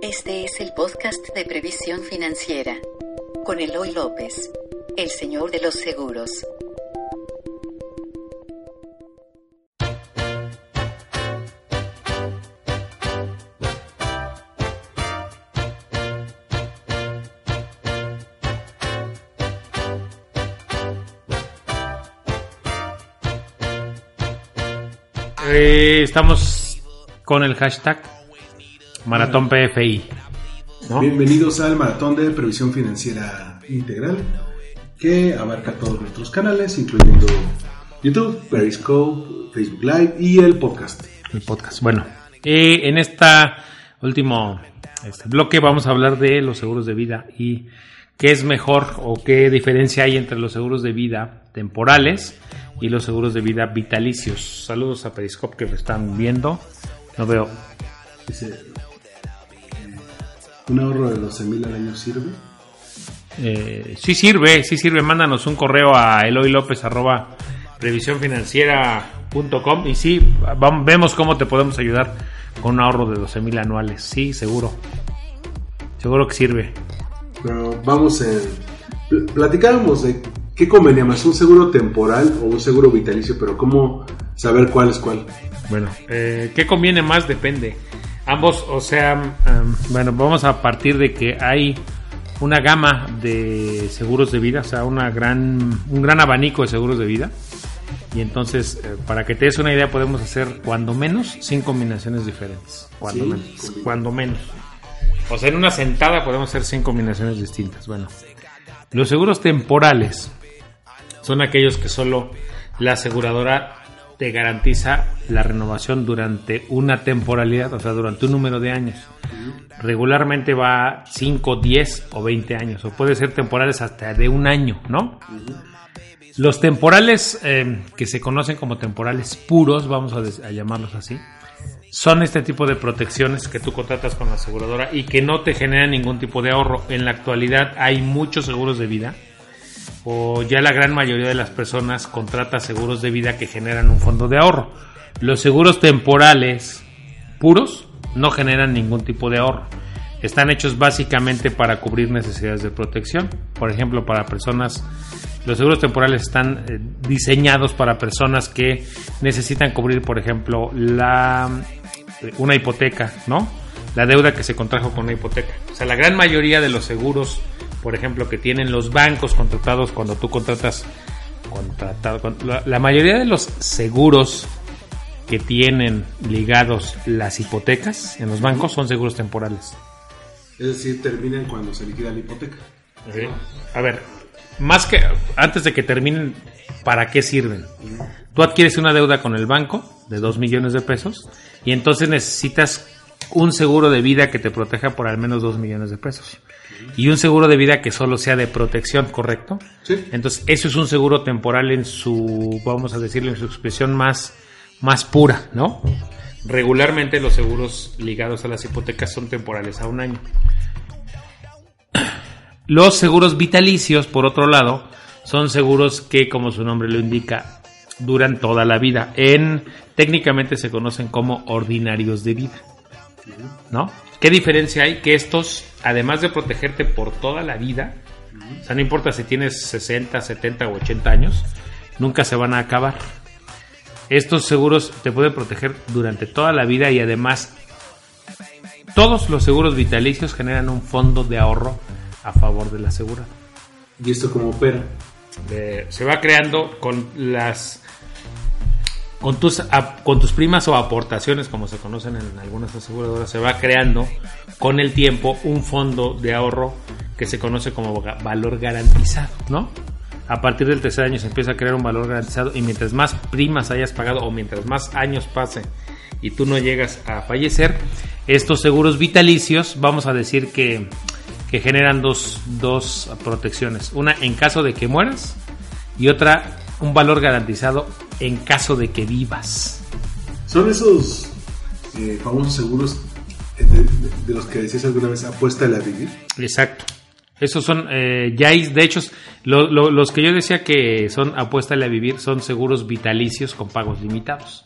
Este es el podcast de previsión financiera con Eloy López, el señor de los seguros. Eh, estamos con el hashtag Maratón PFI. ¿no? Bienvenidos al Maratón de Previsión Financiera Integral, que abarca todos nuestros canales, incluyendo YouTube, Periscope, Facebook Live y el podcast. El podcast. Bueno, eh, en esta último este bloque vamos a hablar de los seguros de vida y qué es mejor o qué diferencia hay entre los seguros de vida temporales y los seguros de vida vitalicios. Saludos a Periscope que me están viendo. No veo. Dice, ¿Un ahorro de 12 mil al año sirve? Eh, sí sirve, sí sirve. Mándanos un correo a Eloy López arroba revisiónfinanciera.com y sí, vamos, vemos cómo te podemos ayudar con un ahorro de 12 mil anuales. Sí, seguro. Seguro que sirve. Pero vamos en... pl- Platicábamos de qué convenía más, un seguro temporal o un seguro vitalicio, pero cómo saber cuál es cuál. Bueno, eh, ¿qué conviene más? Depende. Ambos, o sea, um, bueno, vamos a partir de que hay una gama de seguros de vida, o sea, una gran, un gran abanico de seguros de vida. Y entonces, eh, para que te des una idea, podemos hacer cuando menos cinco combinaciones diferentes. Cuando Sí, menos. combina- Cuando menos. O sea, en una sentada podemos hacer cinco combinaciones distintas. Bueno, los seguros temporales son aquellos que solo la aseguradora te garantiza la renovación durante una temporalidad, o sea, durante un número de años. Regularmente va 5, 10 o 20 años, o puede ser temporales hasta de un año, ¿no? Los temporales eh, que se conocen como temporales puros, vamos a, a llamarlos así, son este tipo de protecciones que tú contratas con la aseguradora y que no te generan ningún tipo de ahorro. En la actualidad hay muchos seguros de vida o ya la gran mayoría de las personas contrata seguros de vida que generan un fondo de ahorro. Los seguros temporales puros no generan ningún tipo de ahorro. Están hechos básicamente para cubrir necesidades de protección. Por ejemplo, para personas, los seguros temporales están eh, diseñados para personas que necesitan cubrir, por ejemplo, la eh, una hipoteca, ¿no? La deuda que se contrajo con una hipoteca. O sea, la gran mayoría de los seguros, por ejemplo, que tienen los bancos contratados cuando tú contratas, contratado, con- la, la mayoría de los seguros que tienen ligados las hipotecas en los bancos son seguros temporales. Es decir, terminan cuando se liquida la hipoteca. A ver, más que antes de que terminen, ¿para qué sirven? Tú adquieres una deuda con el banco de 2 millones de pesos y entonces necesitas un seguro de vida que te proteja por al menos 2 millones de pesos. Y un seguro de vida que solo sea de protección, ¿correcto? Sí. Entonces, eso es un seguro temporal en su, vamos a decirlo, en su expresión más, más pura, ¿no? Regularmente los seguros ligados a las hipotecas son temporales a un año. Los seguros vitalicios, por otro lado, son seguros que, como su nombre lo indica, duran toda la vida. En técnicamente se conocen como ordinarios de vida. ¿No? ¿Qué diferencia hay? Que estos, además de protegerte por toda la vida, o sea, no importa si tienes 60, 70 o 80 años, nunca se van a acabar. Estos seguros te pueden proteger durante toda la vida y además todos los seguros vitalicios generan un fondo de ahorro a favor de la asegurada. ¿Y esto cómo opera? Eh, se va creando con las con tus con tus primas o aportaciones como se conocen en algunas aseguradoras se va creando con el tiempo un fondo de ahorro que se conoce como valor garantizado, ¿no? A partir del tercer año se empieza a crear un valor garantizado y mientras más primas hayas pagado o mientras más años pase y tú no llegas a fallecer, Estos seguros vitalicios, vamos a decir que, que generan dos, dos protecciones. Una en caso de que mueras y otra un valor garantizado en caso de que vivas. Son esos eh, famosos seguros eh, de, de- de los que decías alguna vez, apuesta a vivir. Exacto. Esos son, eh, ya hay, de hecho, lo- lo- los que yo decía que son apuéstale a vivir son seguros vitalicios con pagos limitados.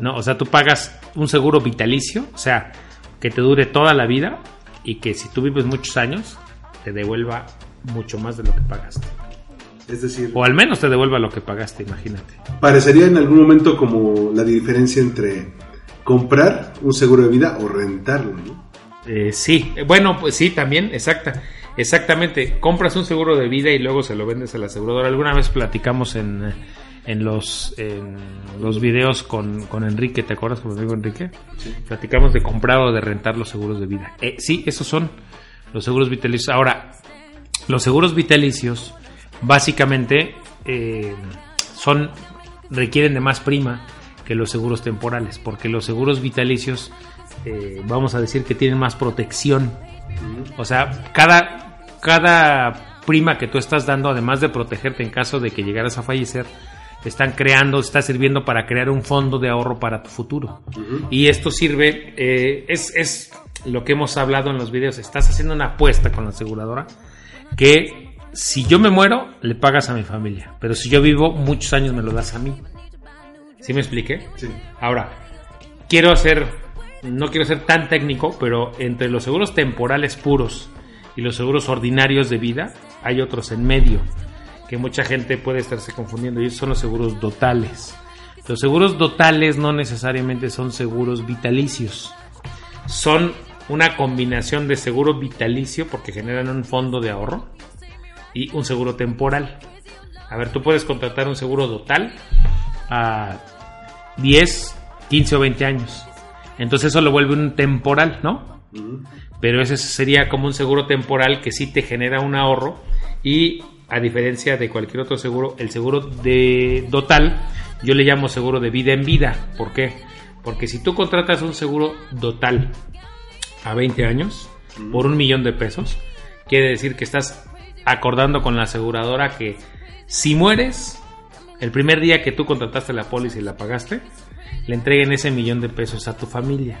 ¿No? O sea, tú pagas un seguro vitalicio, o sea, que te dure toda la vida y que si tú vives muchos años, te devuelva mucho más de lo que pagaste. Es decir, O al menos te devuelva lo que pagaste, imagínate. parecería en algún momento como la diferencia entre comprar un seguro de vida o rentarlo, ¿no? Eh, sí, Eh, bueno, pues sí, también, exacta, exactamente. Compras un seguro de vida y luego se lo vendes a la aseguradora. Alguna vez platicamos en, en los en los videos con, con Enrique, ¿te acuerdas con mi amigo Enrique? Platicamos de comprar o de rentar los seguros de vida. Eh, sí, esos son los seguros vitalicios. Ahora, los seguros vitalicios básicamente eh, son requieren de más prima que los seguros temporales, porque los seguros vitalicios eh, vamos a decir que tienen más protección. O sea, cada, cada prima que tú estás dando, además de protegerte en caso de que llegaras a fallecer, están creando, está sirviendo para crear un fondo de ahorro para tu futuro. Y esto sirve, eh, es, es lo que hemos hablado en los videos, estás haciendo una apuesta con la aseguradora que si yo me muero, le pagas a mi familia, pero si yo vivo muchos años, me lo das a mí. ¿Sí me expliqué? Sí. Ahora, quiero hacer, no quiero ser tan técnico, pero entre los seguros temporales puros y los seguros ordinarios de vida, hay otros en medio, que mucha gente puede estarse confundiendo, y esos son los seguros dotales. Los seguros dotales no necesariamente son seguros vitalicios, son una combinación de seguro vitalicio, porque generan un fondo de ahorro, y un seguro temporal. A ver, tú puedes contratar un seguro total a 10, 15 o 20 años. Entonces eso lo vuelve un temporal, ¿no? Pero ese sería como un seguro temporal que sí te genera un ahorro y a diferencia de cualquier otro seguro, el seguro de total yo le llamo seguro de vida en vida. ¿Por qué? Porque si tú contratas un seguro total a 20 años por un millón de pesos, quiere decir que estás acordando con la aseguradora que si mueres, el primer día que tú contrataste la póliza y la pagaste, le entreguen ese millón de pesos a tu familia.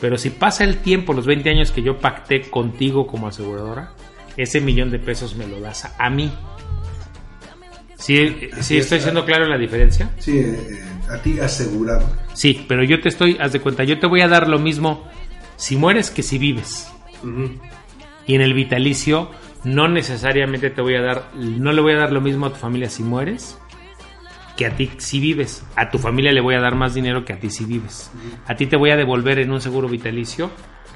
Pero si pasa el tiempo, los 20 años que yo pacté contigo como aseguradora, ese millón de pesos me lo das a, a mí. ¿Sí, sí estoy siendo claro en la diferencia? Sí, eh, a ti asegurado. Sí, pero yo te estoy, haz de cuenta, yo te voy a dar lo mismo si mueres que si vives. Y en el vitalicio no necesariamente te voy a dar, no le voy a dar lo mismo a tu familia si mueres que a ti si vives. A tu familia le voy a dar más dinero que a ti si vives. A ti te voy a devolver en un seguro vitalicio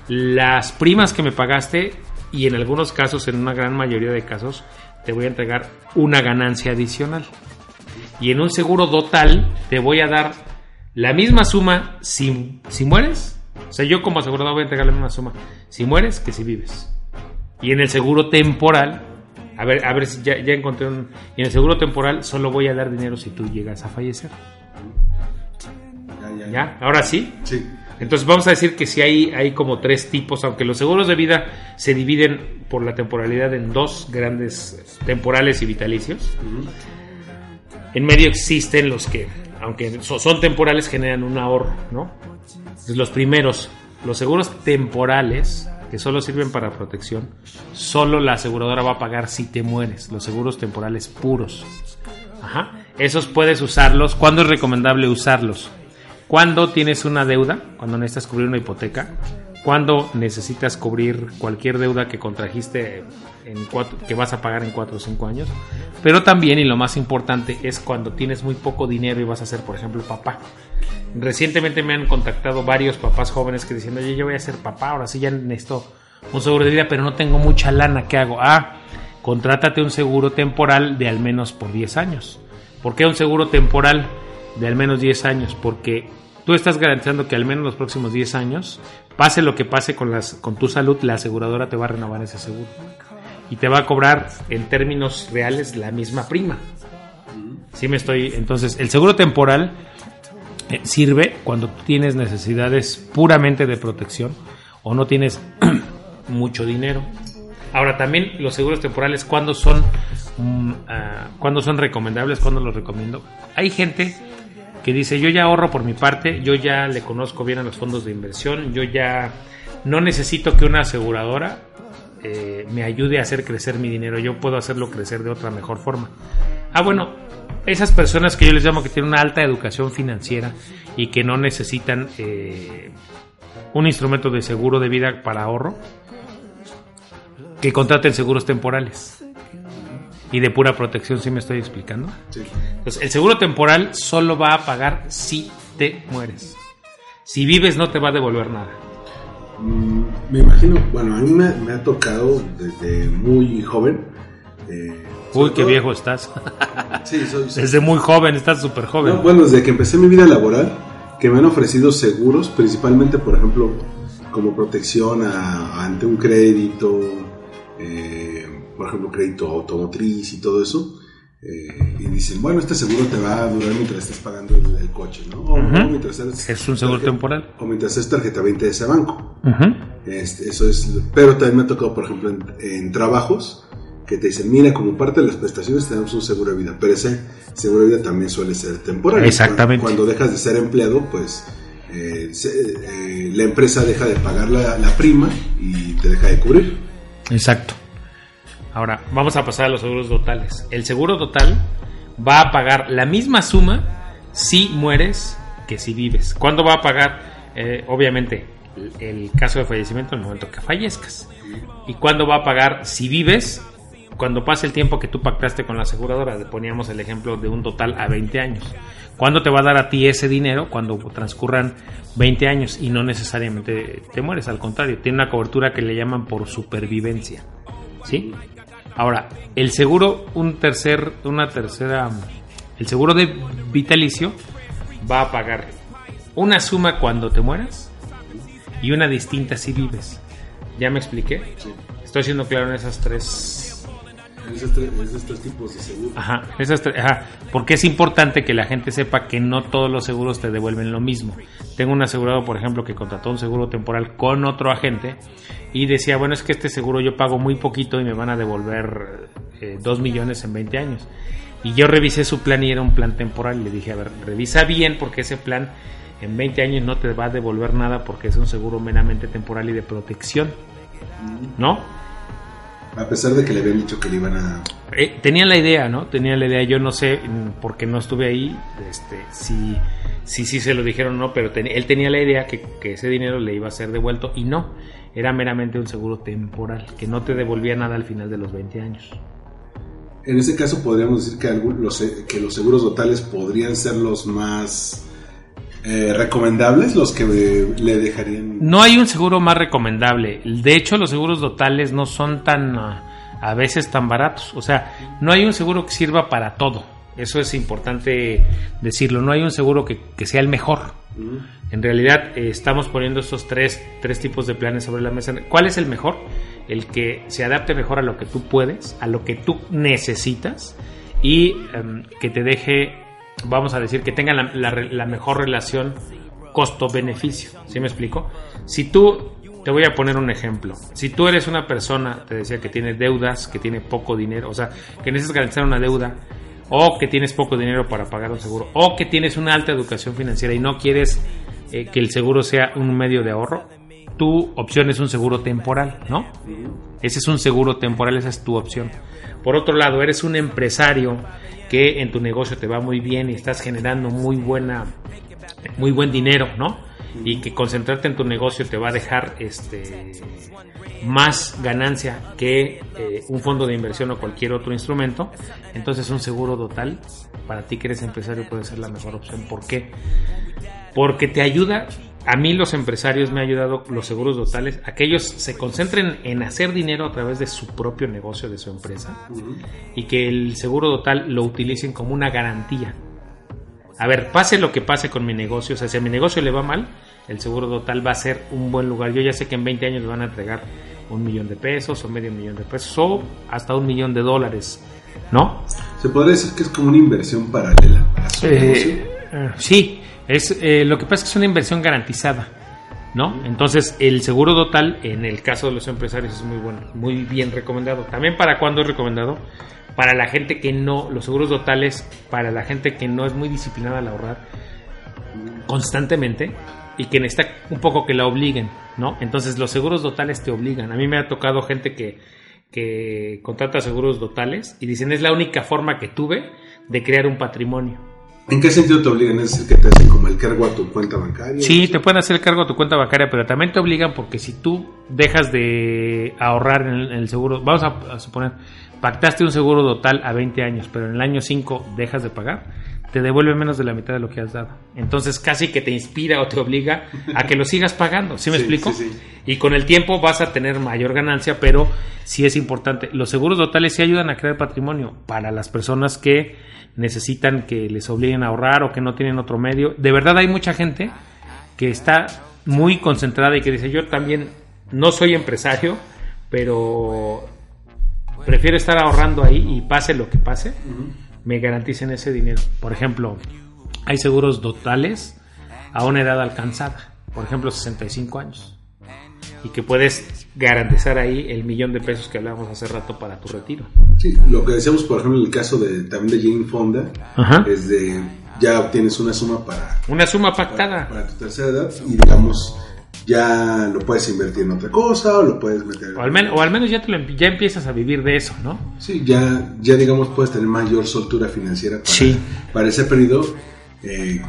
las primas que me pagaste y en algunos casos, en una gran mayoría de casos, te voy a entregar una ganancia adicional. Y en un seguro total te voy a dar la misma suma si, si mueres. O sea, yo como asegurador voy a entregar la misma suma si mueres que si vives. Y en el seguro temporal, a ver, a ver si ya, ya encontré un. Y en el seguro temporal solo voy a dar dinero si tú llegas a fallecer. Ya, ya, ¿Ya? Ahora sí. Sí. Entonces vamos a decir que sí hay, hay como tres tipos, aunque los seguros de vida se dividen por la temporalidad en dos grandes temporales y vitalicios. En medio existen los que, aunque so- son temporales, generan un ahorro, ¿no? Entonces, los primeros, los seguros temporales, que solo sirven para protección, solo la aseguradora va a pagar si te mueres. Los seguros temporales puros. Ajá. Esos puedes usarlos. ¿Cuándo es recomendable usarlos? Cuando tienes una deuda, cuando necesitas cubrir una hipoteca, cuando necesitas cubrir cualquier deuda que contrajiste que vas a pagar en 4 o 5 años, pero también y lo más importante es cuando tienes muy poco dinero y vas a ser, por ejemplo, papá. Recientemente me han contactado varios papás jóvenes que diciendo, oye, yo voy a ser papá, ahora sí ya necesito un seguro de vida, pero no tengo mucha lana, ¿qué hago? Ah, contrátate un seguro temporal de al menos por 10 años. ¿Por qué un seguro temporal de al menos 10 años? Porque tú estás garantizando que al menos los próximos 10 años, pase lo que pase con, las, con tu salud, la aseguradora te va a renovar ese seguro. Y te va a cobrar en términos reales la misma prima. Sí me estoy... Entonces, el seguro temporal eh, sirve cuando tienes necesidades puramente de protección o no tienes mucho dinero. Ahora también los seguros temporales, ¿cuándo son, mm, ah, ¿cuándo son recomendables? ¿Cuándo los recomiendo? Hay gente que dice, yo ya ahorro por mi parte, yo ya le conozco bien a los fondos de inversión, yo ya no necesito que una aseguradora eh, me ayude a hacer crecer mi dinero, yo puedo hacerlo crecer de otra mejor forma. Ah, bueno, esas personas que yo les llamo que tienen una alta educación financiera y que no necesitan eh, un instrumento de seguro de vida para ahorro, que contraten seguros temporales y de pura protección, ¿sí me estoy explicando? Entonces, el seguro temporal solo va a pagar si te mueres. Si vives no te va a devolver nada. Mm, me imagino, bueno, a mí me, ha tocado desde muy joven. Eh, Uy, qué viejo estás. sí, soy, Desde muy joven, estás súper joven. bueno, desde que empecé mi vida laboral, que me han ofrecido seguros, principalmente, por ejemplo, como protección ante un crédito, eh, por ejemplo, crédito automotriz y todo eso. Eh, y dicen, bueno, este seguro te va a durar mientras estés pagando el, coche, ¿no? O, mientras es un seguro temporal. O mientras es tarjeta 20 de ese banco. este, eso es, pero también me ha tocado, por ejemplo, en, trabajos que te dicen, mira, como parte de las prestaciones tenemos un seguro de vida, pero ese seguro de vida también suele ser temporal. Exactamente. Cuando, dejas de ser empleado, pues eh, eh, la empresa deja de pagar la, la prima y te deja de cubrir. Exacto. Ahora, vamos a pasar a los seguros totales. El seguro total va a pagar la misma suma si mueres que si vives. ¿Cuándo va a pagar? Eh, obviamente, el caso de fallecimiento en el momento que fallezcas. ¿Y cuándo va a pagar si vives? Cuando pase el tiempo que tú pactaste con la aseguradora. Poníamos el ejemplo de un total a 20 años. ¿Cuándo te va a dar a ti ese dinero? Cuando transcurran 20 años y no necesariamente te mueres, al contrario, tiene una cobertura que le llaman por supervivencia. ¿Sí? Ahora, el seguro, un tercer, una tercera, el seguro de vitalicio va a pagar una suma cuando te mueras y una distinta si vives. ¿Ya me expliqué? Estoy siendo claro en esas tres esos tres, tipos de seguros. Ajá, esas ajá, porque es importante que la gente sepa que no todos los seguros te devuelven lo mismo. Tengo un asegurado, por ejemplo, que contrató un seguro temporal con otro agente y decía, bueno, es que este seguro yo pago muy poquito y me van a devolver eh, dos millones en 20 años. Y yo revisé su plan y era un plan temporal. Le dije, a ver, revisa bien porque ese plan en 20 años no te va a devolver nada porque es un seguro meramente temporal y de protección. ¿No? A pesar de que le habían dicho que le iban a... Eh, tenían la idea, ¿no? Tenían la idea, yo no sé, mm, porque no estuve ahí, este, si sí si, se lo dijeron o no, pero él tenía la idea que, ese dinero le iba a ser devuelto y no, era meramente un seguro temporal, que no te devolvía nada al final de los 20 años. En ese caso podríamos decir que, los, que los seguros totales podrían ser los más eh, recomendables los que le dejarían? No hay un seguro más recomendable. De hecho, los seguros totales no son tan ah, a veces tan baratos. O sea, no hay un seguro que sirva para todo. Eso es importante decirlo. No hay un seguro que, sea el mejor. En realidad eh, estamos poniendo estos tres, tres tipos de planes sobre la mesa. ¿Cuál es el mejor? El que se adapte mejor a lo que tú puedes, a lo que tú necesitas y em, que te deje vamos a decir, que tengan la, mejor relación costo-beneficio. ¿Sí me explico? Si tú, te voy a poner un ejemplo. Si tú eres una persona, te decía, que tiene deudas, que tiene poco dinero, o sea, que necesitas garantizar una deuda, o que tienes poco dinero para pagar un seguro, o que tienes una alta educación financiera y no quieres eh, que el seguro sea un medio de ahorro, tu opción es un seguro temporal, ¿no? Ese es un seguro temporal, esa es tu opción. Por otro lado, eres un empresario que en tu negocio te va muy bien y estás generando muy buena muy buen dinero, ¿no? Y que concentrarte en tu negocio te va a dejar este más ganancia que eh, un fondo de inversión o cualquier otro instrumento. Entonces un seguro total para ti que eres empresario puede ser la mejor opción. ¿Por qué? Porque te ayuda a mí los empresarios me ha ayudado los seguros totales a que ellos se concentren en hacer dinero a través de su propio negocio, de su empresa, y que el seguro total lo utilicen como una garantía. A ver, pase lo que pase con mi negocio, o sea, si a mi negocio le va mal, el seguro total va a ser un buen lugar. Yo ya sé que en 20 años le van a entregar un millón de pesos o medio millón de pesos o hasta un millón de dólares, ¿no? Se podría decir que es como una inversión paralela a su eh, negocio. Eh, sí, Es, eh, lo que pasa es que es una inversión garantizada, ¿no? Entonces, el seguro total, en el caso de los empresarios, es muy bueno, muy bien recomendado. También para cuando es recomendado, para la gente que no, los seguros totales, para la gente que no es muy disciplinada al ahorrar constantemente y que necesita un poco que la obliguen, ¿no? Entonces, los seguros totales te obligan. A mí me ha tocado gente que, que contrata seguros totales y dicen, es la única forma que tuve de crear un patrimonio. ¿En qué sentido te obligan? ¿Es decir, que te hacen como el cargo a tu cuenta bancaria? Sí, te pueden hacer el cargo a tu cuenta bancaria, pero también te obligan porque si tú dejas de ahorrar en el, en el seguro, vamos a, a, suponer, pactaste un seguro total a 20 años, pero en el año 5 dejas de pagar, te devuelve menos de la mitad de lo que has dado. Entonces casi que te inspira o te obliga a que lo sigas pagando, ¿sí me Sí, explico? sí, sí. Y con el tiempo vas a tener mayor ganancia, pero sí es importante. Los seguros totales sí ayudan a crear patrimonio para las personas que necesitan que les obliguen a ahorrar o que no tienen otro medio. De verdad hay mucha gente que está muy concentrada y que dice, yo también no soy empresario, pero prefiero estar ahorrando ahí y pase lo que pase, me garanticen ese dinero. Por ejemplo, hay seguros totales a una edad alcanzada, por ejemplo 65 años, y que puedes garantizar ahí el millón de pesos que hablábamos hace rato para tu retiro. Sí, lo que decíamos, por ejemplo, en el caso de también de Jane Fonda, Ajá. es de ya obtienes una suma para, Una suma pactada. para tu tercera edad y digamos ya lo puedes invertir en otra cosa o lo puedes meter. O al, men- o al menos ya, te lo empie- ya empiezas a vivir de eso, ¿no? Sí, ya, ya digamos puedes tener mayor soltura financiera para, Sí. para ese periodo. eh,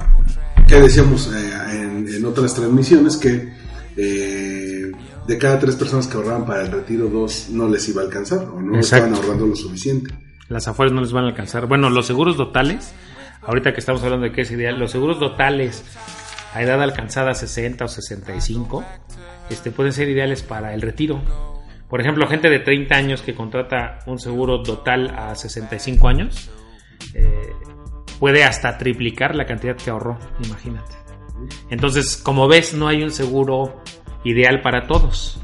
que decíamos eh, en, en otras transmisiones que eh, de cada tres personas que ahorraban para el retiro, dos no les iba a alcanzar o no Exacto. estaban ahorrando lo suficiente. Las afueras no les van a alcanzar. Bueno, los seguros totales, ahorita que estamos hablando de qué es ideal, los seguros totales a edad alcanzada 60 o 65, este, pueden ser ideales para el retiro. Por ejemplo, gente de 30 años que contrata un seguro total a 65 años, eh, puede hasta triplicar la cantidad que ahorró, imagínate. Entonces, como ves, no hay un seguro ideal para todos,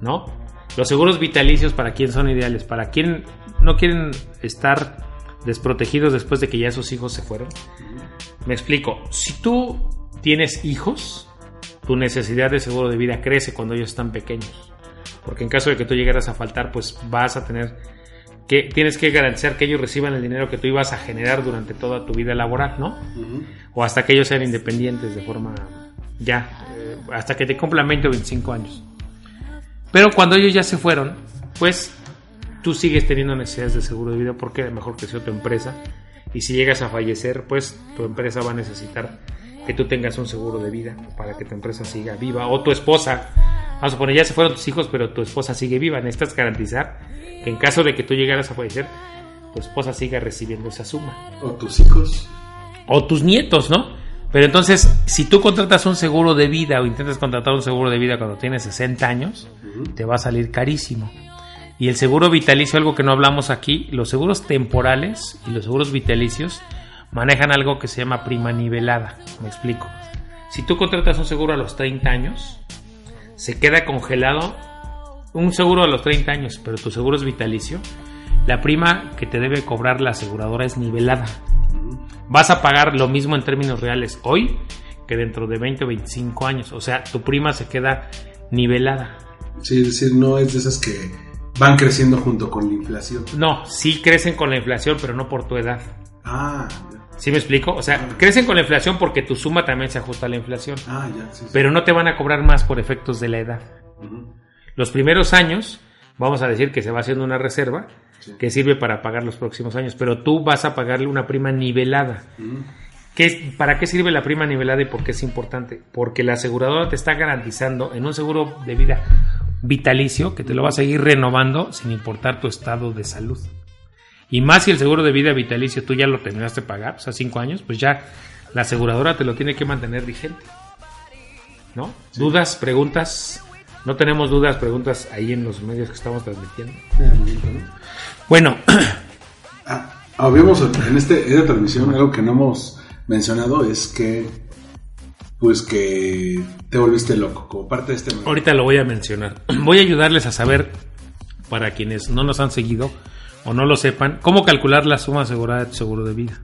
¿no? Los seguros vitalicios, ¿para quién son ideales? Para quien no quieren estar desprotegidos después de que ya sus hijos se fueron. Me explico. Si tú tienes hijos, tu necesidad de seguro de vida crece cuando ellos están pequeños. Porque en caso de que tú llegaras a faltar, pues vas a tener que tienes que garantizar que ellos reciban el dinero que tú ibas a generar durante toda tu vida laboral, ¿no? O hasta que ellos sean independientes de forma ya, eh, hasta que te cumplan 20 o 25 años. Pero cuando ellos ya se fueron, pues tú sigues teniendo necesidades de seguro de vida porque a lo mejor creció tu empresa y si llegas a fallecer, pues tu empresa va a necesitar que tú tengas un seguro de vida para que tu empresa siga viva o tu esposa. Vamos a suponer, ya se fueron tus hijos, pero tu esposa sigue viva. Necesitas garantizar que en caso de que tú llegaras a fallecer, tu esposa siga recibiendo esa suma O tus hijos. o tus nietos, ¿no? Pero entonces, si tú contratas un seguro de vida o intentas contratar un seguro de vida cuando tienes 60 años, te va a salir carísimo. Y el seguro vitalicio, algo que no hablamos aquí, los seguros temporales y los seguros vitalicios manejan algo que se llama prima nivelada. Me explico. Si tú contratas un seguro a los 30 años, se queda congelado un seguro a los 30 años, pero tu seguro es vitalicio, la prima que te debe cobrar la aseguradora es nivelada. Vas a pagar lo mismo en términos reales hoy que dentro de 20 o 25 años. O sea, tu prima se queda nivelada. Sí, es decir, no es de esas que van creciendo junto con la inflación. No, sí crecen con la inflación, pero no por tu edad. Ah, ya. ¿Sí me explico? O sea, crecen con la inflación porque tu suma también se ajusta a la inflación. Ah, ya, sí, sí. Pero no te van a cobrar más por efectos de la edad. Los primeros años, vamos a decir que se va haciendo una reserva Sí. que sirve para pagar los próximos años, pero tú vas a pagarle una prima nivelada. ¿Qué ¿Para qué sirve la prima nivelada y por qué es importante? Porque la aseguradora te está garantizando en un seguro de vida vitalicio que te lo va a seguir renovando sin importar tu estado de salud. Y más si el seguro de vida vitalicio tú ya lo terminaste de pagar, o sea, cinco años, pues ya la aseguradora te lo tiene que mantener vigente. ¿No? ¿Dudas, preguntas? No tenemos dudas, preguntas ahí en los medios que estamos transmitiendo. ¿no? Bueno, Ah, habíamos en, este, en esta transmisión algo que no hemos mencionado es que pues que te volviste loco como parte de este Ahorita lo voy a mencionar. Voy a ayudarles a saber, para quienes no nos han seguido o no lo sepan, cómo calcular la suma asegurada de tu seguro de vida.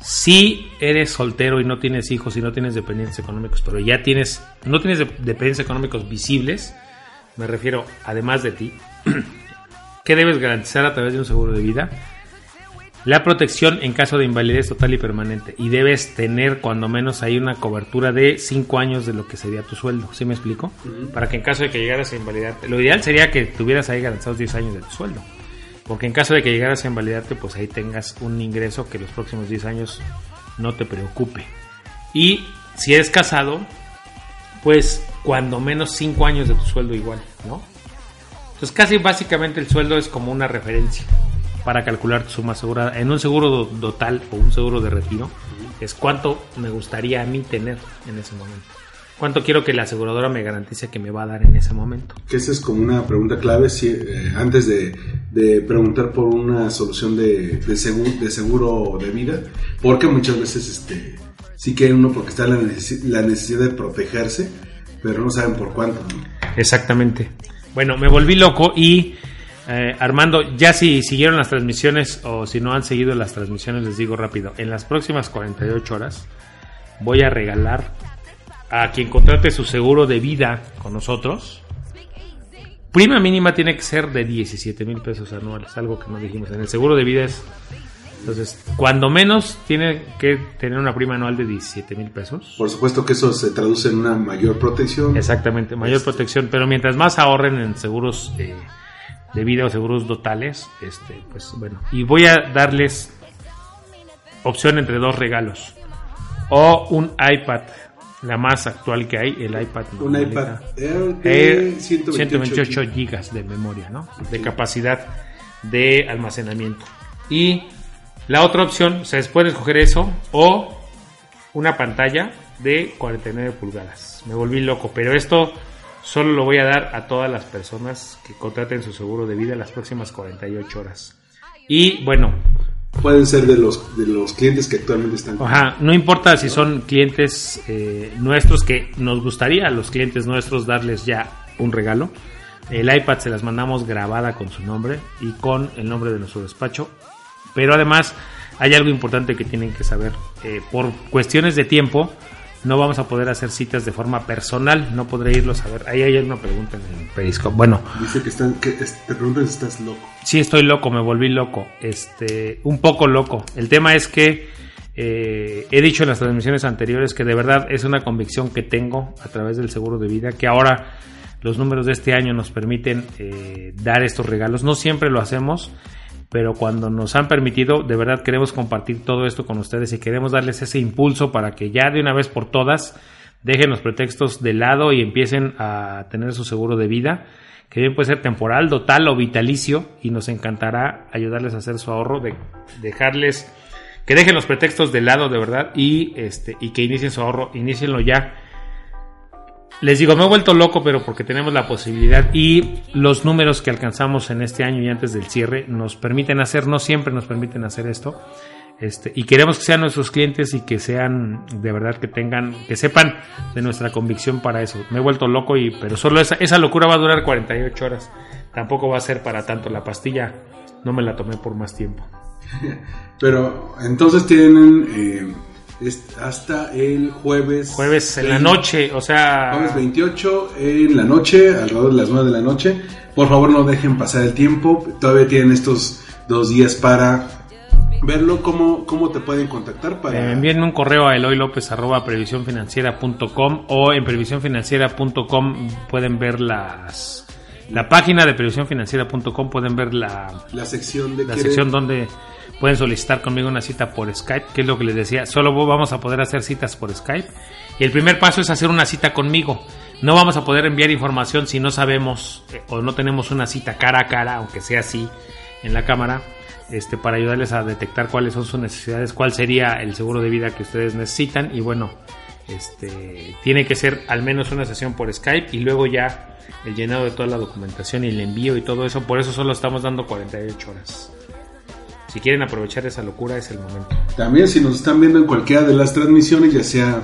Si eres soltero y no tienes hijos y no tienes dependientes económicos, pero ya tienes, no tienes de- dependientes económicos visibles, me refiero además de ti, ¿qué debes garantizar a través de un seguro de vida? La protección en caso de invalidez total y permanente. Y debes tener cuando menos ahí una cobertura de 5 años de lo que sería tu sueldo. ¿Sí me explico? Para que en caso de que llegaras a invalidarte, lo ideal sería que tuvieras ahí garantizados 10 años de tu sueldo. Porque en caso de que llegaras a invalidarte, pues ahí tengas un ingreso que los próximos 10 años no te preocupe. Y si eres casado, pues cuando menos 5 años de tu sueldo igual, ¿no? Entonces casi básicamente el sueldo es como una referencia para calcular tu suma asegurada. En un seguro total o un seguro de retiro es cuánto me gustaría a mí tener en ese momento. Cuánto quiero que la aseguradora me garantice que me va a dar en ese momento. Que esa es como una pregunta clave si, eh, antes de, de preguntar por una solución de, de, seguro, de seguro de vida, porque muchas veces este, sí quiere uno porque está la, la necesidad de protegerse, pero no saben por cuánto. ¿no? Exactamente. Bueno, me volví loco y eh, Armando, ya si siguieron las transmisiones o si no han seguido las transmisiones, les digo rápido, en las próximas 48 horas voy a regalar a quien contrate su seguro de vida con nosotros. Prima mínima tiene que ser de 17 mil pesos anuales, algo que no dijimos. En el seguro de vida es... Entonces, cuando menos tiene que tener una prima anual de 17 mil pesos. Por supuesto que eso se traduce en una mayor protección. Exactamente, mayor Este. protección, pero mientras más ahorren en seguros eh, de vida o seguros totales, este, pues bueno. Y voy a darles opción entre dos regalos. O un iPad, la más actual que hay, el iPad. Un normalita. iPad Air de Air 128, 128 gigas de memoria, ¿no? De capacidad de almacenamiento. Y la otra opción, o sea, pueden escoger eso o una pantalla de 49 pulgadas. Me volví loco, pero esto solo lo voy a dar a todas las personas que contraten su seguro de vida las próximas 48 horas. Y bueno, Pueden ser de los, de los clientes que actualmente están. Ajá, no importa si son clientes eh, nuestros, que nos gustaría a los clientes nuestros darles ya un regalo. El iPad se las mandamos grabada con su nombre y con el nombre de nuestro despacho. Pero además hay algo importante que tienen que saber. Eh, por cuestiones de tiempo no vamos a poder hacer citas de forma personal. No podré irlos a ver. Ahí hay una pregunta en el Periscope. Bueno, Dice que, están, que te preguntan si estás loco. Sí, estoy loco, me volví loco. Este, un poco loco. El tema es que eh, he dicho en las transmisiones anteriores que de verdad es una convicción que tengo a través del seguro de vida, que ahora los números de este año nos permiten eh, dar estos regalos. No siempre lo hacemos, pero cuando nos han permitido, de verdad queremos compartir todo esto con ustedes y queremos darles ese impulso para que ya de una vez por todas dejen los pretextos de lado y empiecen a tener su seguro de vida, que bien puede ser temporal, total o vitalicio, y nos encantará ayudarles a hacer su ahorro, de dejarles que dejen los pretextos de lado de verdad y este y que inicien su ahorro, inicienlo ya. Les digo, me he vuelto loco, pero porque tenemos la posibilidad y los números que alcanzamos en este año y antes del cierre nos permiten hacer, no siempre nos permiten hacer esto. Este, y queremos que sean nuestros clientes y que sean de verdad que tengan, que sepan de nuestra convicción para eso. Me he vuelto loco y, pero solo esa, esa locura va a durar 48 horas. Tampoco va a ser para tanto. La pastilla no me la tomé por más tiempo. Pero entonces tienen eh, hasta el jueves. Jueves en la 20 noche, o sea, Jueves 28 en la noche, alrededor de las 9 de la noche. Por favor, no dejen pasar el tiempo. Todavía tienen estos dos días para verlo. ¿Cómo, cómo te pueden contactar? Para... Eh, envíenme un correo a eloylopez.previsiónfinanciera.com o en previsiónfinanciera.com pueden ver las la página de previsiónfinanciera.com pueden ver la, la sección de la quiere- sección donde pueden solicitar conmigo una cita por Skype, que es lo que les decía, solo vamos a poder hacer citas por Skype. Y el primer paso es hacer una cita conmigo. No vamos a poder enviar información si no sabemos eh, o no tenemos una cita cara a cara, aunque sea así en la cámara, este, para ayudarles a detectar cuáles son sus necesidades, cuál sería el seguro de vida que ustedes necesitan. Y bueno, este, tiene que ser al menos una sesión por Skype y luego ya el llenado de toda la documentación y el envío y todo eso. Por eso solo estamos dando 48 horas. Si quieren aprovechar esa locura es el momento. También si nos están viendo en cualquiera de las transmisiones, ya sea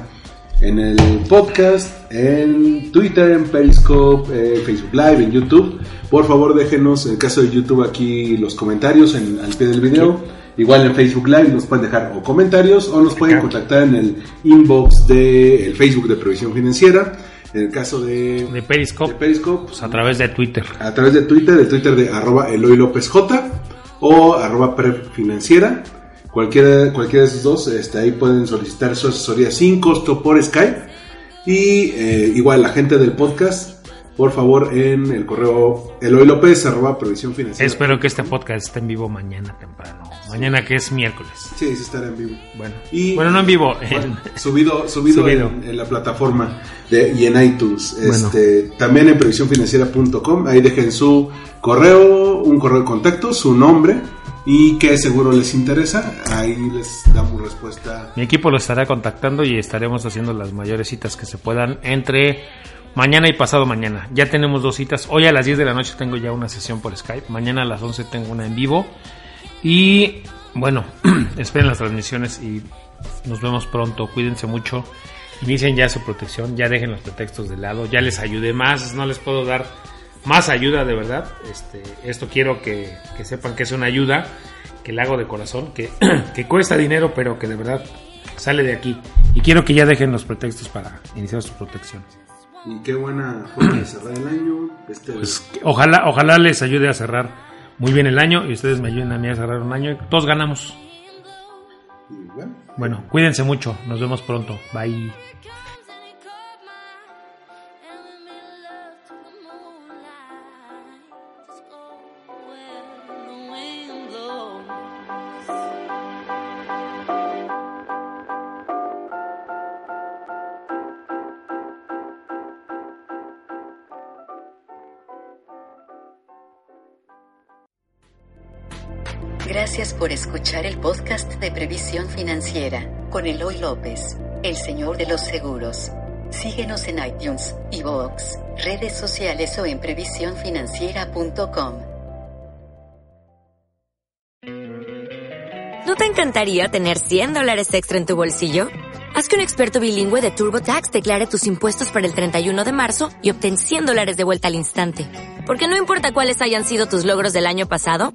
en el podcast, en Twitter, en Periscope, en Facebook Live, en YouTube, por favor déjenos, en el caso de YouTube aquí los comentarios en, al pie del video Igual en Facebook Live nos pueden dejar o comentarios o nos pueden contactar en el inbox del Facebook de Previsión Financiera. En el caso de, de Periscope, de Periscope pues a través de Twitter. A través de Twitter, el Twitter de arroba Eloy López J o arroba Financiera. Cualquiera, cualquiera de esos dos, este, ahí pueden solicitar su asesoría sin costo por Skype. Y eh, igual la gente del podcast, por favor, en el correo Eloy López, arroba previsión financiera. Espero que este podcast esté en vivo mañana temprano. Mañana que es miércoles. Sí, sí estará en vivo. Bueno, y, bueno no en vivo. subido subido, En, la plataforma de, y en iTunes. Este, también en previsiónfinanciera.com. Ahí dejen su correo, un correo de contacto, su nombre y que seguro les interesa. Ahí les damos respuesta. Mi equipo lo estará contactando y estaremos haciendo las mayores citas que se puedan entre mañana y pasado mañana. Ya tenemos dos citas. Hoy a las 10 de la noche tengo ya una sesión por Skype. Mañana a las 11 tengo una en vivo. Y bueno, esperen las transmisiones y nos vemos pronto. Cuídense mucho. Inicien ya su protección. Ya dejen los pretextos de lado. Ya les ayudé más. No les puedo dar más ayuda de verdad. Este, esto quiero que, sepan que es una ayuda que le hago de corazón, que, que cuesta dinero, pero que de verdad sale de aquí. Y quiero que ya dejen los pretextos para iniciar su protección. Y qué buena forma de cerrar el año. Este... Pues, ojalá, ojalá les ayude a cerrar muy bien el año y ustedes me ayuden a mí a cerrar un año. Todos ganamos. bueno, cuídense mucho. Nos vemos pronto. Bye. Gracias por escuchar el podcast de Previsión Financiera con Eloy López, el señor de los seguros. Síguenos en iTunes, iVoox, redes sociales o en previsiónfinanciera.com. ¿No te encantaría tener 100 dólares extra en tu bolsillo? Haz que un experto bilingüe de TurboTax declare tus impuestos para el 31 de marzo y obtén 100 dólares de vuelta al instante. Porque no importa cuáles hayan sido tus logros del año pasado,